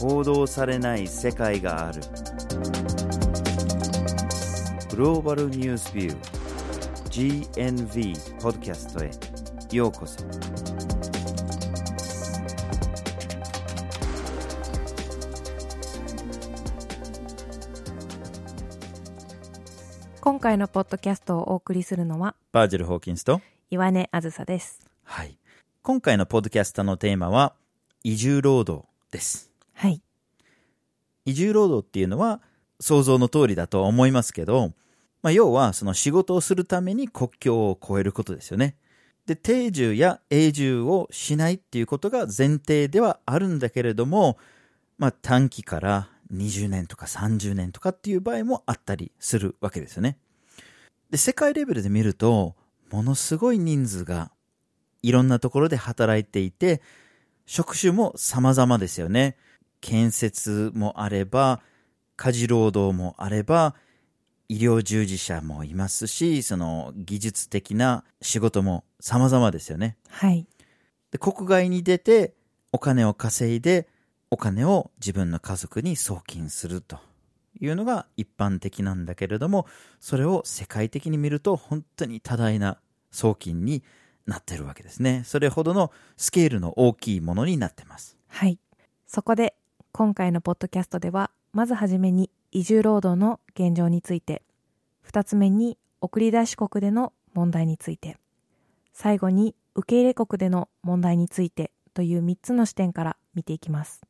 報道されない世界がある。グローバルニュースビュー GNV ポッドキャストへようこそ。今回のポッドキャストをお送りするのはバージル・ホーキンスと岩根あずさです。はい。今回のポッドキャストのテーマは移住労働ですはい移住労働っていうのは想像の通りだとは思いますけど、まあ、要はその仕事をするために国境を越えることですよね。で、定住や永住をしないっていうことが前提ではあるんだけれども、まあ、短期から20年とか30年とかっていう場合もあったりするわけですよね。で、世界レベルで見ると、ものすごい人数がいろんなところで働いていて、職種も様々ですよね。建設もあれば、家事労働もあれば、医療従事者もいますし、その技術的な仕事も様々ですよね。はいで、国外に出てお金を稼いで、お金を自分の家族に送金するというのが一般的なんだけれども、それを世界的に見ると本当に多大な送金になってるわけですね。それほどのスケールの大きいものになってます。はいそこで今回のポッドキャストではまずはじめに移住労働の現状について二つ目に送り出し国での問題について最後に受け入れ国での問題についてという3つの視点から見ていきます。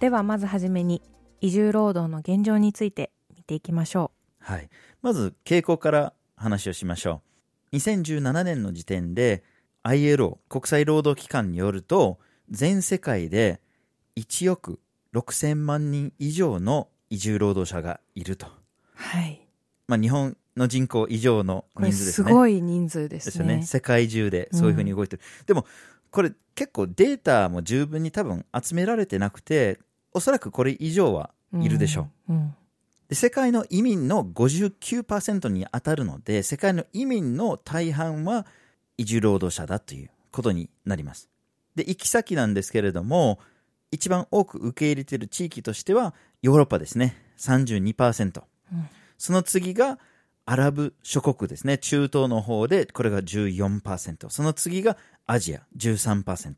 ではまずはじめに移住労働の現状について見ていきましょう。はい。まず、傾向から話をしましょう。2017年の時点で、ILO、国際労働機関によると、全世界で1億6000万人以上の移住労働者がいると。うはいまあ、日本の人口以上の人数ですね。すごい人数でですすよね。ね世界中でそういうふうに動いてる。でも、これ結構データも十分に多分集められてなくて、おそらくこれ以上はいるでしょう。うん、うんで世界の移民の59%に当たるので、世界の移民の大半は移住労働者だということになります。で、行き先なんですけれども、一番多く受け入れている地域としては、ヨーロッパですね。32%。うんその次が、アラブ諸国ですね。中東の方で、これが14%。その次がアジア、13%。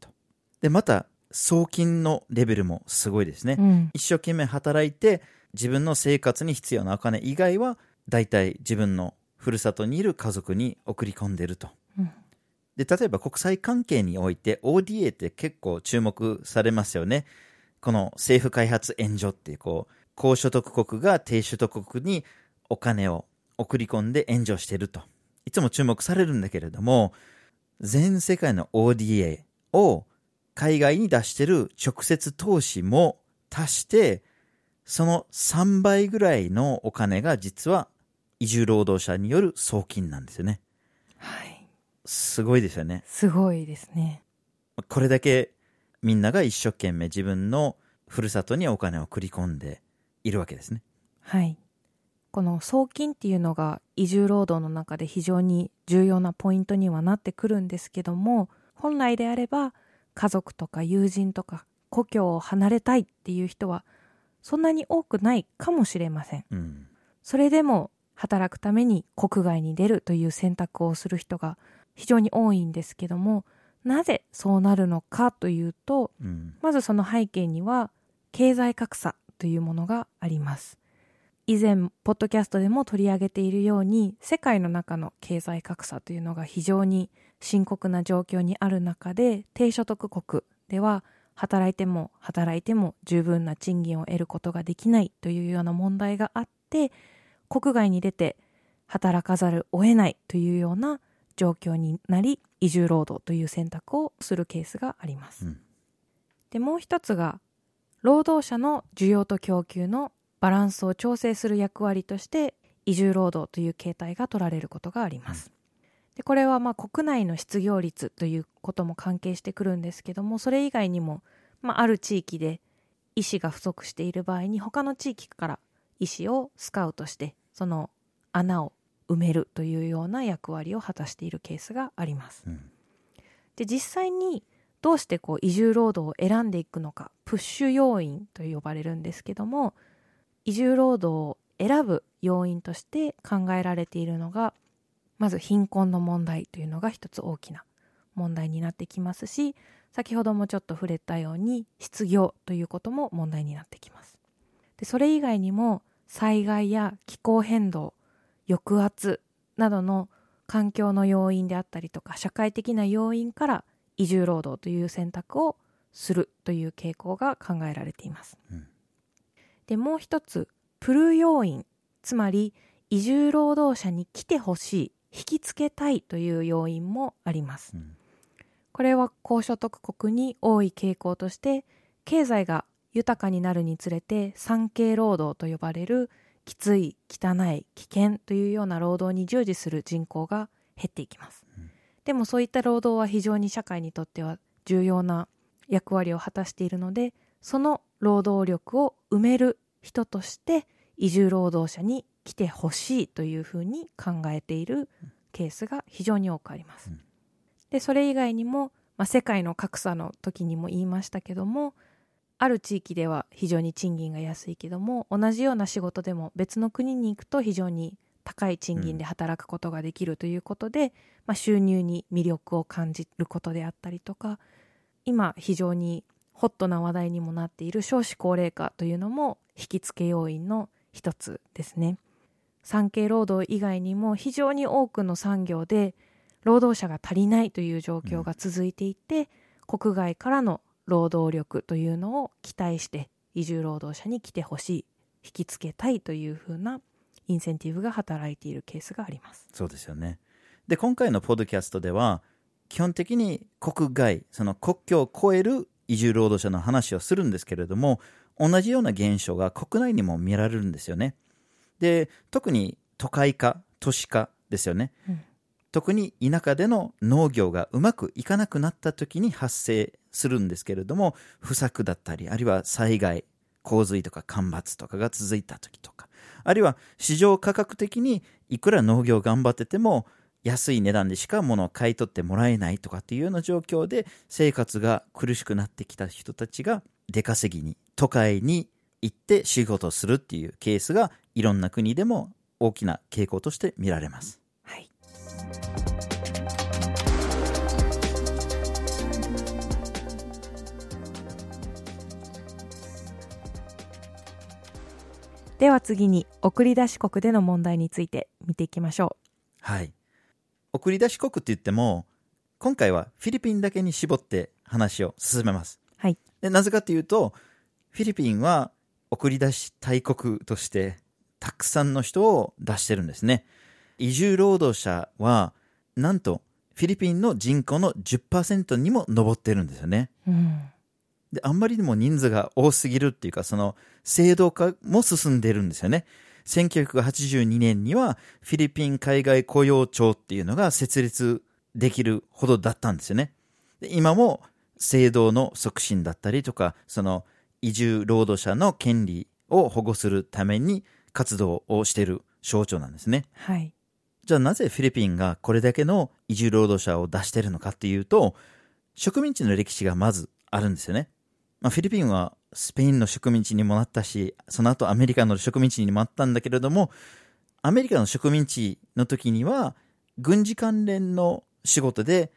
で、また、送金のレベルもすごいですね。うん一生懸命働いて自分の生活に必要なお金以外は大体自分のふるさとにいる家族に送り込んでると。うんで例えば国際関係において ODA って結構注目されますよね。この政府開発援助っていうこう高所得国が低所得国にお金を送り込んで援助してると。いつも注目されるんだけれども全世界の ODA を海外に出してる直接投資も足して、その3倍ぐらいのお金が実は移住労働者による送金なんですよね。はいすごいですよね。すごいですねこれだけみんなが一生懸命自分のふるさとにお金を繰り込んでいるわけですね。はいこの送金っていうのが移住労働の中で非常に重要なポイントにはなってくるんですけども本来であれば家族とか友人とか故郷を離れたいっていう人はそんなに多くないかもしれませんうん。それでも働くために国外に出るという選択をする人が非常に多いんですけどもなぜそうなるのかというとうん。まずその背景には経済格差というものがあります以前ポッドキャストでも取り上げているように世界の中の経済格差というのが非常に深刻な状況にある中で低所得国では働いても働いても十分な賃金を得ることができないというような問題があって国外に出て働かざるを得ないというような状況になり移住労働という選択をするケースがあります。うんでもう一つが労働者の需要と供給のバランスを調整する役割として移住労働という形態が取られることがあります。でこれはまあ国内の失業率ということも関係してくるんですけどもそれ以外にも、まあ、ある地域で医師が不足している場合に他の地域から医師をスカウトしてその穴を埋めるというような役割を果たしているケースがあります。うんで実際にどうしてこう移住労働を選んでいくのかプッシュ要因と呼ばれるんですけども移住労働を選ぶ要因として考えられているのがまず貧困の問題というのが一つ大きな問題になってきますし先ほどもちょっと触れたように失業ということも問題になってきますでそれ以外にも災害や気候変動抑圧などの環境の要因であったりとか社会的な要因から移住労働という選択をするという傾向が考えられています。うんでもう一つプル要因つまり移住労働者に来てほしい引きつけたいという要因もあります。うん。これは高所得国に多い傾向として経済が豊かになるにつれて産経労働と呼ばれるきつい汚い危険というような労働に従事する人口が減っていきます、うん。でもそういった労働は非常に社会にとっては重要な役割を果たしているのでその労働力を埋める人として移住労働者に来てほしいというふうに考えているケースが非常に多くあります。うんでそれ以外にも、まあ、世界の格差の時にも言いましたけどもある地域では非常に賃金が安いけども同じような仕事でも別の国に行くと非常に高い賃金で働くことができるということで、まあ、収入に魅力を感じることであったりとか今非常にホットな話題にもなっている少子高齢化というのも引き付け要因の一つですね。産経労働以外にも非常に多くの産業で労働者が足りないという状況が続いていて、国外からの労働力というのを期待して移住労働者に来てほしい引きつけたいというふうなインセンティブが働いているケースがあります。そうですよね。で、今回のポッドキャストでは、基本的に国外、その国境を越える移住労働者の話をするんですけれども、同じような現象が国内にも見られるんですよね。で、特に都会化、都市化ですよね。うん特に田舎での農業がうまくいかなくなった時に発生するんですけれども、不作だったり、あるいは災害、洪水とか干ばつとかが続いた時とか、あるいは市場価格的にいくら農業頑張ってても安い値段でしか物を買い取ってもらえないとかっていうような状況で生活が苦しくなってきた人たちが出稼ぎに都会に行って仕事をするっていうケースがいろんな国でも大きな傾向として見られます。はい。では次に送り出し国での問題について見ていきましょはい。送り出し国って言っても、今回はフィリピンだけに絞って話を進めます。う。はい。でなぜかというと、フィリピンは送り出し大国としてたくさんの人を出してるんですね。移住労働者は、なんとフィリピンの人口の10%にも上ってるんですよね。うん。で、あんまりにも人数が多すぎるっていうか、その制度化も進んでるんですよね。1982年にはフィリピン海外雇用庁っていうのが設立できるほどだったんですよね。で今も制度の促進だったりとか、その移住労働者の権利を保護するために活動をしている省庁なんですね。はい。じゃあなぜフィリピンがこれだけの移住労働者を出してるのかっていうと、植民地の歴史がまずあるんですよね。まあ、フィリピンはスペインの植民地にもなったし、その後アメリカの植民地にもあったんだけれども、アメリカの植民地の時には、軍事関連の仕事で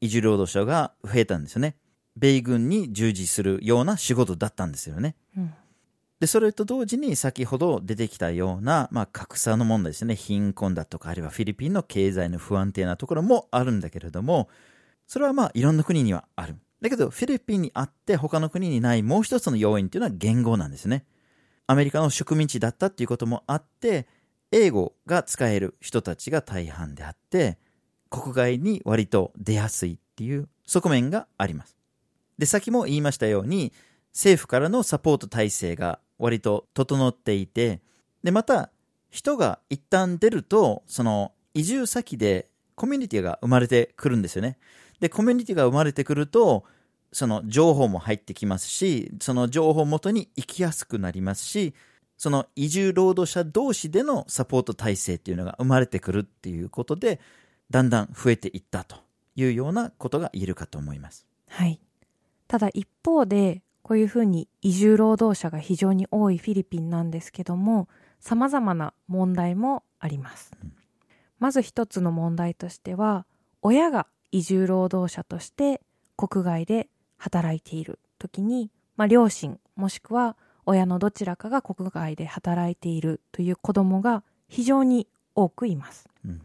移住労働者が増えたんですよね。米軍に従事するような仕事だったんですよね。うん。で、それと同時に先ほど出てきたような、まあ、格差の問題ですね。貧困だとか、あるいはフィリピンの経済の不安定なところもあるんだけれども、それはまあ、いろんな国にはある。だけど、フィリピンにあって他の国にないもう一つの要因っていうのは言語なんですね。アメリカの植民地だったっていうこともあって、英語が使える人たちが大半であって、国外に割と出やすいっていう側面があります。で、先も言いましたように、政府からのサポート体制が割と整っていて、で、また、人が一旦出ると、その移住先でコミュニティが生まれてくるんですよね。で、コミュニティが生まれてくると、その情報も入ってきますし、その情報を元に生きやすくなりますし、その移住労働者同士でのサポート体制っていうのが生まれてくるっていうことで、だんだん増えていったというようなことが言えるかと思います。はい。ただ一方で、こういうふうに移住労働者が非常に多いフィリピンなんですけども、様々な問題もあります。まず一つの問題としては、親が移住労働者として国外で働いている時に、まあ、両親もしくは親のどちらかが国外で働いているという子供が非常に多くいます。うん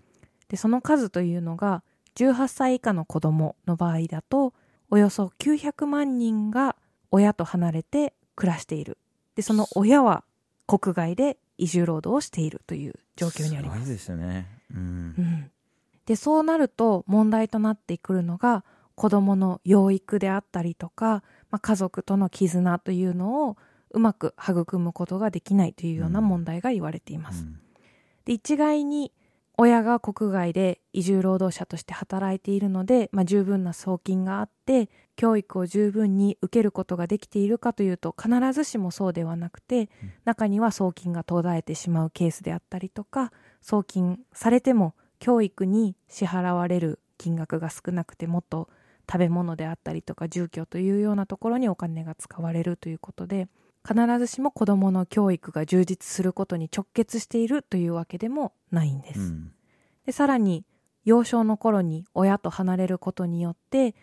でその数というのが18歳以下の子供の場合だとおよそ900万人が親と離れて暮らしているでその親は国外で移住労働をしているという状況にありますすですよね。うんう。ん、でそうなると問題となってくるのが子どもの養育であったりとか、まあ、家族との絆というのをうまく育むことができないというような問題が言われています。うんで一概に親が国外で移住労働者として働いているので、まあ、十分な送金があって教育を十分に受けることができているかというと必ずしもそうではなくて、中には送金が途絶えてしまうケースであったりとか送金されても教育に支払われる金額が少なくてもっと食べ物であったりとか住居というようなところにお金が使われるということで必ずしも子どもの教育が充実することに直結しているというわけでもないんです。うんでさらに幼少の頃に親と離れることによって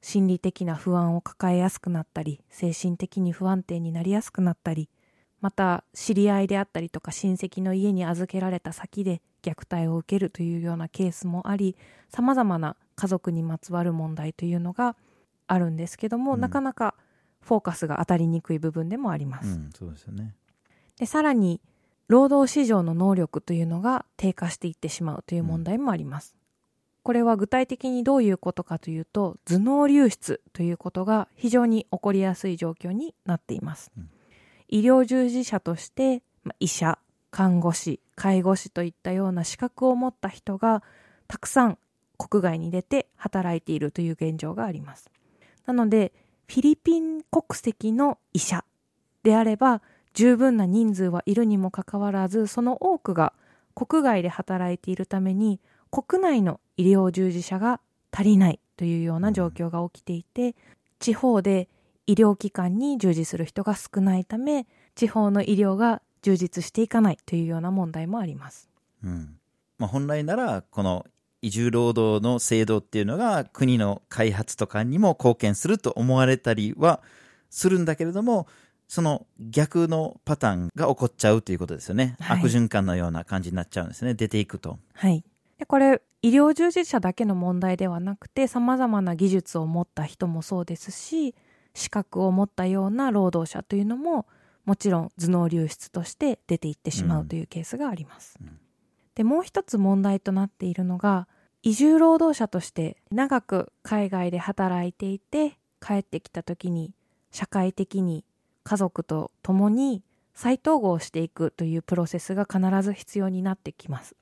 心理的な不安を抱えやすくなったり精神的に不安定になりやすくなったりまた知り合いであったりとか親戚の家に預けられた先で虐待を受けるというようなケースもありさまざまな家族にまつわる問題というのがあるんですけども、うんなかなかフォーカスが当たりにくい部分でもあります。うん、そうですよね。でさらに労働市場の能力というのが低下していってしまうという問題もあります、これは具体的にどういうことかというと頭脳流出ということが非常に起こりやすい状況になっています、うん。医療従事者としてまあ医者看護師介護士といったような資格を持った人がたくさん国外に出て働いているという現状があります。なのでフィリピン国籍の医者であれば十分な人数はいるにもかかわらずその多くが国外で働いているために国内の医療従事者が足りないというような状況が起きていて地方で医療機関に従事する人が少ないため地方の医療が充実していかないというような問題もあります。うんまあ、本来なら、この移住労働の制度っていうのが国の開発とかにも貢献すると思われたりはするんだけれども、その逆のパターンが起こっちゃうということですよね。はい悪循環のような感じになっちゃうんですね。出ていくと。はい。でこれ医療従事者だけの問題ではなくて様々な技術を持った人もそうですし資格を持ったような労働者というのももちろん頭脳流出として出ていってしまうというケースがあります。うんでもう一つ問題となっているのが移住労働者として長く海外で働いていて帰ってきた時に社会的に家族と共に再統合していくというプロセスが必ず必要になってきます。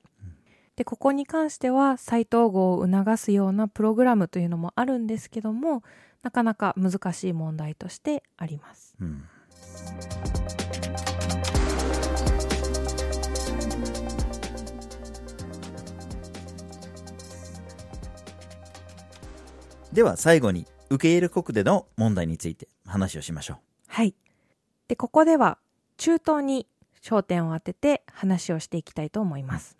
でここに関しては再統合を促すようなプログラムというのもあるんですけどもなかなか難しい問題としてあります。うんでは最後に受け入れ国での問題について話をしましょはい。で、ここでは中東に焦点を当てて話をしていきたいと思います。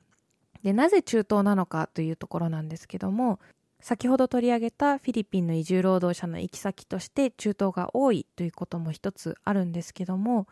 で、なぜ中東なのかというところなんですけども、先ほど取り上げたフィリピンの移住労働者の行き先として中東が多いということも一つあるんですけども、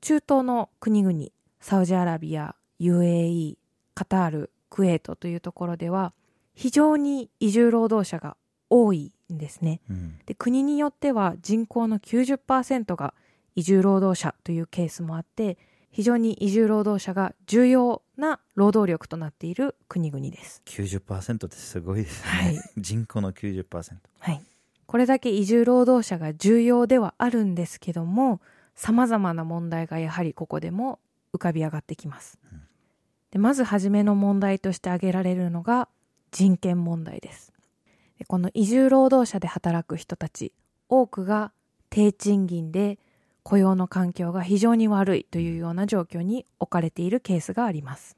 中東の国々、サウジアラビア、UAE、カタール、クウェートというところでは、非常に移住労働者が多いんですね。う。うんで国によっては人口の90%が移住労働者というケースもあって非常に移住労働者が重要な労働力となっている国々です。90%ってすごいですね。はい人口の90%。はい、これだけ移住労働者が重要ではあるんですけども様々な問題がやはりここでも浮かび上がってきます。でまず初めの問題として挙げられるのが人権問題です。でこの移住労働者で働く人たち多くが低賃金で雇用の環境が非常に悪いというような状況に置かれているケースがあります。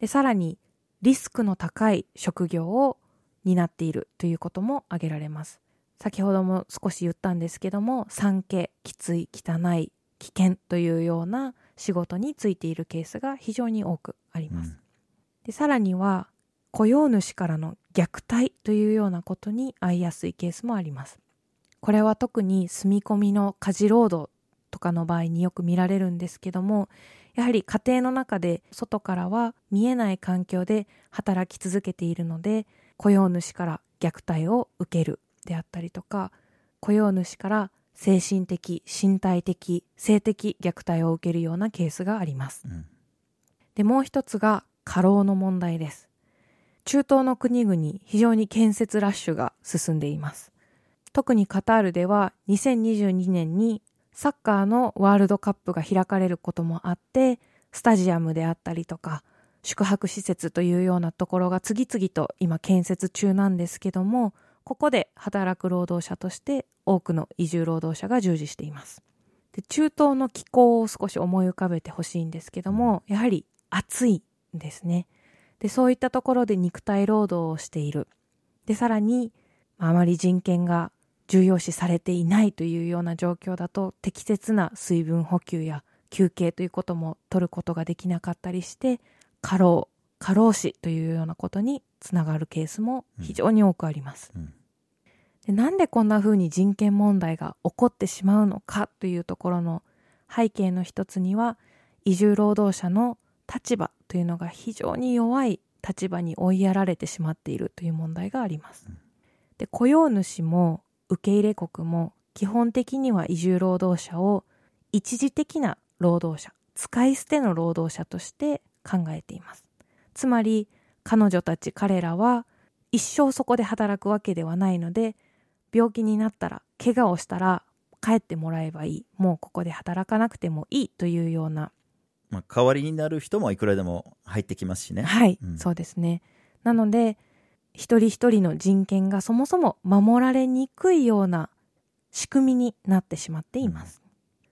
でさらに、リスクの高い職業を担っているということも挙げられます。先ほども少し言ったんですけども、産気、きつい、汚い、危険というような仕事についているケースが非常に多くあります。でさらには、雇用主からの虐待というようなことに遭いやすいケースもあります。これは特に住み込みの家事労働とかの場合によく見られるんですけども、やはり家庭の中で外からは見えない環境で働き続けているので、雇用主から虐待を受けるであったりとか、雇用主から精神的、身体的、性的虐待を受けるようなケースがあります。うんで、もう一つが過労の問題です。中東の国々、非常に建設ラッシュが進んでいます。特にカタールでは2022年にサッカーのワールドカップが開かれることもあって、スタジアムであったりとか、宿泊施設というようなところが次々と今建設中なんですけども、ここで働く労働者として多くの移住労働者が従事しています。で中東の気候を少し思い浮かべてほしいんですけども、やはり暑いんですね。で、そういったところで肉体労働をしている。で、さらに、まああまり人権が重要視されていないというような状況だと、適切な水分補給や休憩ということも取ることができなかったりして、過労、過労死というようなことにつながるケースも非常に多くあります。うんでなんでこんな風に人権問題が起こってしまうのかというところの背景の一つには移住労働者の立場というのが非常に弱い立場に追いやられてしまっているという問題があります。で雇用主も受け入れ国も基本的には移住労働者を一時的な労働者使い捨ての労働者として考えています。つまり彼女たち彼らは一生そこで働くわけではないので病気になったら怪我をしたら帰ってもらえばいいもうここで働かなくてもいいというようなまあ、代わりになる人もいくらでも入ってきますしね。はい、うんそうですねなので一人一人の人権がそもそも守られにくいような仕組みになってしまっています、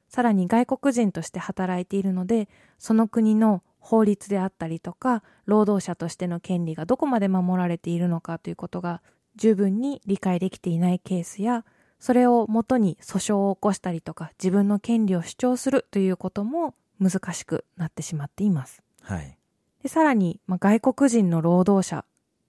さらに外国人として働いているのでその国の法律であったりとか労働者としての権利がどこまで守られているのかということが十分に理解できていないケースやそれをもとに訴訟を起こしたりとか自分の権利を主張するということも難しくなってしまっています。はい。でさらに、まあ、外国人の労働者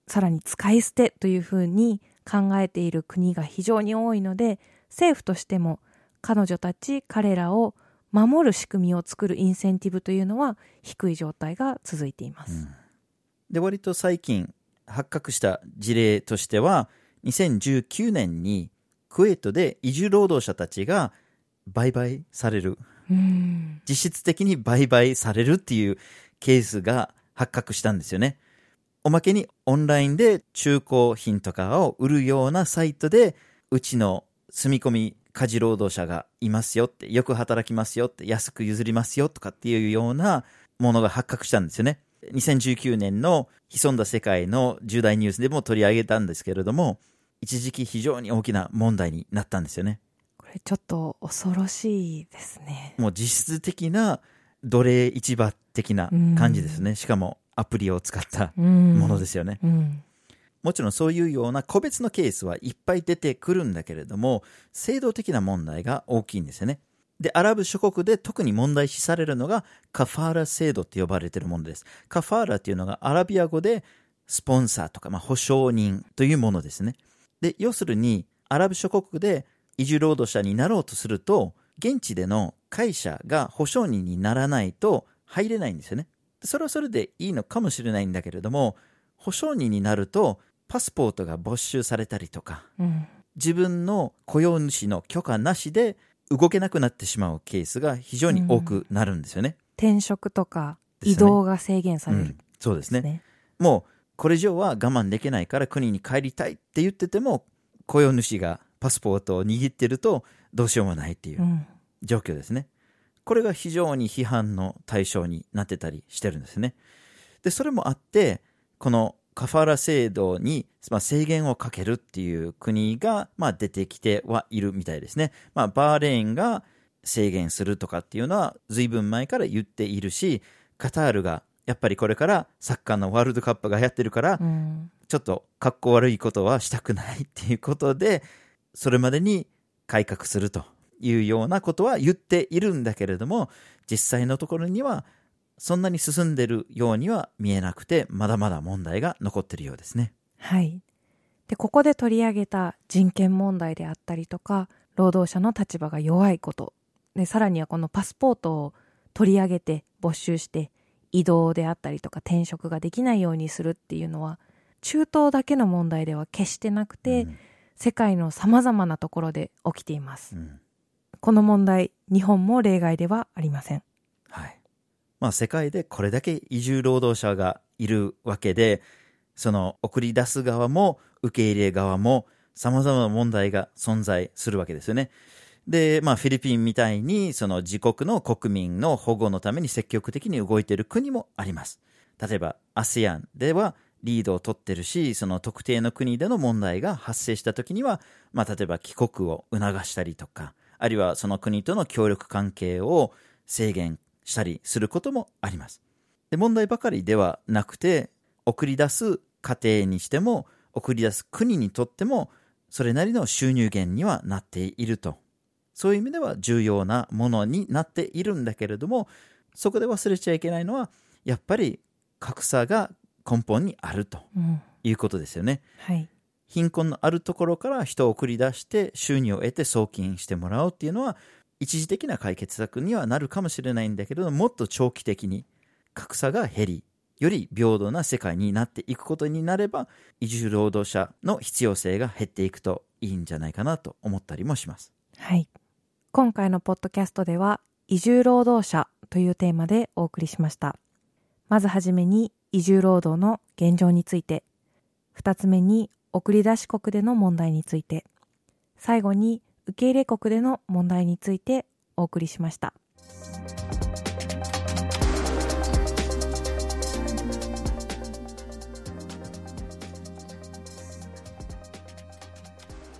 さらに使い捨てというふうに考えている国が非常に多いので政府としても彼女たち彼らを守る仕組みを作るインセンティブというのは低い状態が続いています、で、割と最近発覚した事例としては、2019年にクウェートで移住労働者たちが売買される、うん。実質的に売買されるっていうケースが発覚したんですよね。おまけにオンラインで中古品とかを売るようなサイトで、うちの住み込み家事労働者がいますよって、よく働きますよって、安く譲りますよとかっていうようなものが発覚したんですよね。2019年の潜んだ世界の重大ニュースでも取り上げたんですけれども、一時期非常に大きな問題になったんですよね。これちょっと恐ろしいですねもう実質的な奴隷市場的な感じですね。しかもアプリを使ったうんものですよね。うんもちろんそういうような個別のケースはいっぱい出てくるんだけれども、制度的な問題が大きいんですよね。で、アラブ諸国で特に問題視されるのがカファーラ制度って呼ばれているものです。カファーラっていうのがアラビア語でスポンサーとか、まあ、保証人というものですね。で、要するにアラブ諸国で移住労働者になろうとすると、現地での会社が保証人にならないと入れないんですよね。でそれはそれでいいのかもしれないんだけれども、保証人になるとパスポートが没収されたりとか、うん自分の雇用主の許可なしで動けなくなってしまうケースが非常に多くなるんですよね。転職とか移動が制限されるうんそうですね。ねもうこれ以上は我慢できないから国に帰りたいって言ってても雇用主がパスポートを握ってるとどうしようもないっていううん状況ですね。これが非常に批判の対象になってたりしてるんですね。で、それもあって、このカファラ制度に、まあ、制限をかけるっていう国が、まあ、出てきてはいるみたいですね。まあ、バーレーンが制限するとかっていうのは随分前から言っているし、カタールがやっぱりこれからサッカーのワールドカップがやってるから、うんちょっと格好悪いことはしたくないっていうことで、それまでに改革するというようなことは言っているんだけれども、実際のところにはそんなに進んでるようには見えなくて、まだまだ問題が残ってるようですね。はい。で、ここで取り上げた人権問題であったりとか、労働者の立場が弱いこと。で、さらにはこのパスポートを取り上げて没収して、移動であったりとか転職ができないようにするっていうのは、中東だけの問題では決してなくて、うん世界の様々なところで起きています。うんこの問題、日本も例外ではありません。はい。まあ世界でこれだけ移住労働者がいるわけで、その送り出す側も受け入れ側も様々な問題が存在するわけですよね。で、まあフィリピンみたいにその自国の国民の保護のために積極的に動いている国もあります。例えば ASEAN ではリードを取ってるし、その特定の国での問題が発生した時には、まあ例えば帰国を促したりとか、あるいはその国との協力関係を制限したりすることもあります。で問題ばかりではなくて、送り出す家庭にしても、送り出す国にとっても、それなりの収入源にはなっていると。そういう意味では重要なものになっているんだけれども、そこで忘れちゃいけないのは、やっぱり格差が根本にあると。いうことですよね。はい。貧困のあるところから人を送り出して収入を得て送金してもらおうっていうのは一時的な解決策にはなるかもしれないんだけれどもっと長期的に格差が減りより平等な世界になっていくことになれば移住労働者の必要性が減っていくといいんじゃないかなと思ったりもします。はい。今回のポッドキャストでは、移住労働者というテーマでお送りしました。まずはじめに移住労働の現状について、二つ目に送り出し国での問題について、最後に受け入れ国での問題についてお送りしました。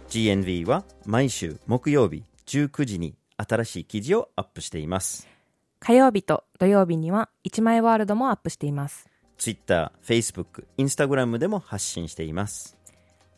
GNV は毎週木曜日19時に新しい記事をアップしています。火曜日と土曜日には一枚ワールドもアップしています。Twitter、Facebook、Instagram でも発信しています。